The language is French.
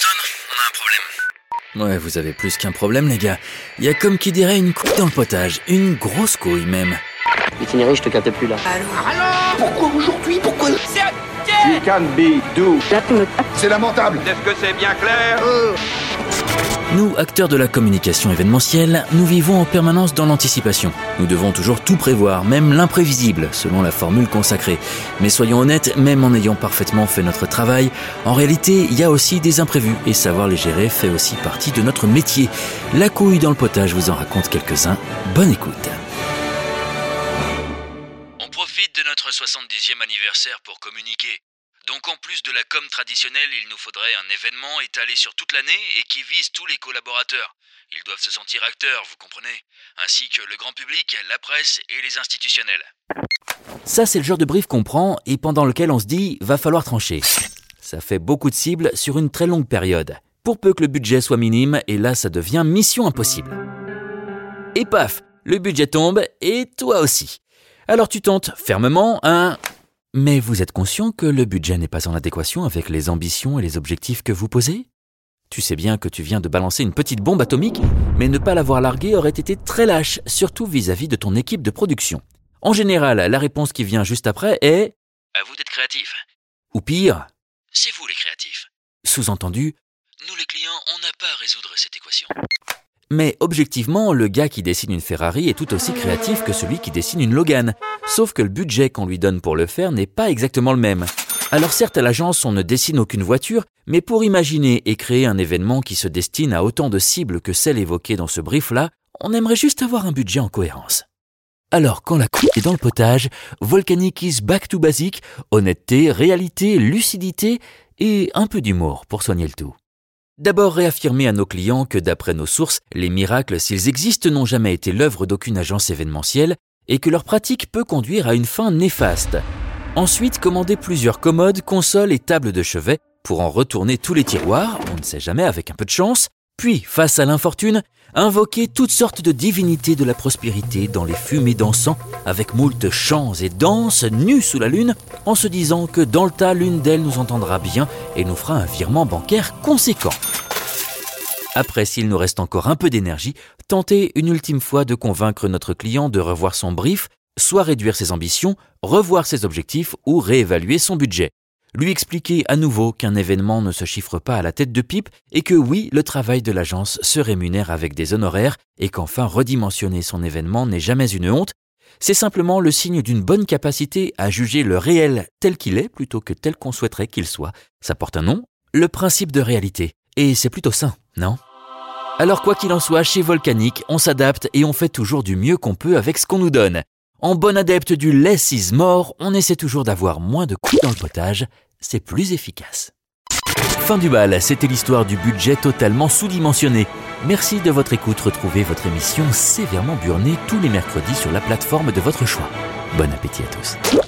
Houston, on a un problème. Ouais, vous avez plus qu'un problème, les gars. Il y a comme qui dirait une couille dans le potage. Une grosse couille, même. Itinéraire, je te capte plus là. Pourquoi aujourd'hui Pourquoi You can be do. C'est lamentable. Est-ce que c'est bien clair Nous, acteurs de la communication événementielle, nous vivons en permanence dans l'anticipation. Nous devons toujours tout prévoir, même l'imprévisible, selon la formule consacrée. Mais soyons honnêtes, même en ayant parfaitement fait notre travail, en réalité, il y a aussi des imprévus, et savoir les gérer fait aussi partie de notre métier. La couille dans le potage vous en raconte quelques-uns. Bonne écoute. On profite de notre 70e anniversaire pour communiquer. Donc en plus de la com traditionnelle, il nous faudrait un événement étalé sur toute l'année et qui vise tous les collaborateurs. Ils doivent se sentir acteurs, vous comprenez Ainsi que le grand public, la presse et les institutionnels. Ça, c'est le genre de brief qu'on prend et pendant lequel on se dit va falloir trancher. Ça fait beaucoup de cibles sur une très longue période. Pour peu que le budget soit minime, et là, ça devient mission impossible. Et paf, le budget tombe et toi aussi. Alors tu tentes fermement un. Mais vous êtes conscient que le budget n'est pas en adéquation avec les ambitions et les objectifs que vous posez? Tu sais bien que tu viens de balancer une petite bombe atomique, mais ne pas l'avoir larguée aurait été très lâche, surtout vis-à-vis de ton équipe de production. En général, la réponse qui vient juste après est À vous d'être créatifs. ou pire, C'est vous les créatifs. sous-entendu, Nous les clients, on n'a pas à résoudre cette équation. Mais objectivement, le gars qui dessine une Ferrari est tout aussi créatif que celui qui dessine une Logan. Sauf que le budget qu'on lui donne pour le faire n'est pas exactement le même. Alors certes, à l'agence, on ne dessine aucune voiture, mais pour imaginer et créer un événement qui se destine à autant de cibles que celles évoquées dans ce brief-là, on aimerait juste avoir un budget en cohérence. Alors, quand la couille est dans le potage, Volcanic is back to basic, honnêteté, réalité, lucidité et un peu d'humour pour soigner le tout. D'abord réaffirmer à nos clients que d'après nos sources, les miracles, s'ils existent, n'ont jamais été l'œuvre d'aucune agence événementielle et que leur pratique peut conduire à une fin néfaste. Ensuite, commander plusieurs commodes, consoles et tables de chevet pour en retourner tous les tiroirs, on ne sait jamais avec un peu de chance. Puis, face à l'infortune, invoquer toutes sortes de divinités de la prospérité dans les fumées dansant, avec moult chants et danses nues sous la lune, en se disant que dans le tas, l'une d'elles nous entendra bien et nous fera un virement bancaire conséquent. Après, s'il nous reste encore un peu d'énergie, tenter une ultime fois de convaincre notre client de revoir son brief, soit réduire ses ambitions, revoir ses objectifs ou réévaluer son budget. Lui expliquer à nouveau qu'un événement ne se chiffre pas à la tête de pipe et que oui, le travail de l'agence se rémunère avec des honoraires et qu'enfin redimensionner son événement n'est jamais une honte, c'est simplement le signe d'une bonne capacité à juger le réel tel qu'il est plutôt que tel qu'on souhaiterait qu'il soit. Ça porte un nom, le principe de réalité. Et c'est plutôt sain, non? Alors quoi qu'il en soit, chez Volcanic, on s'adapte et on fait toujours du mieux qu'on peut avec ce qu'on nous donne. En bon adepte du less is more, on essaie toujours d'avoir moins de coups dans le potage, c'est plus efficace. Fin du bal, c'était l'histoire du budget totalement sous-dimensionné. Merci de votre écoute, retrouvez votre émission sévèrement burnée tous les mercredis sur la plateforme de votre choix. Bon appétit à tous.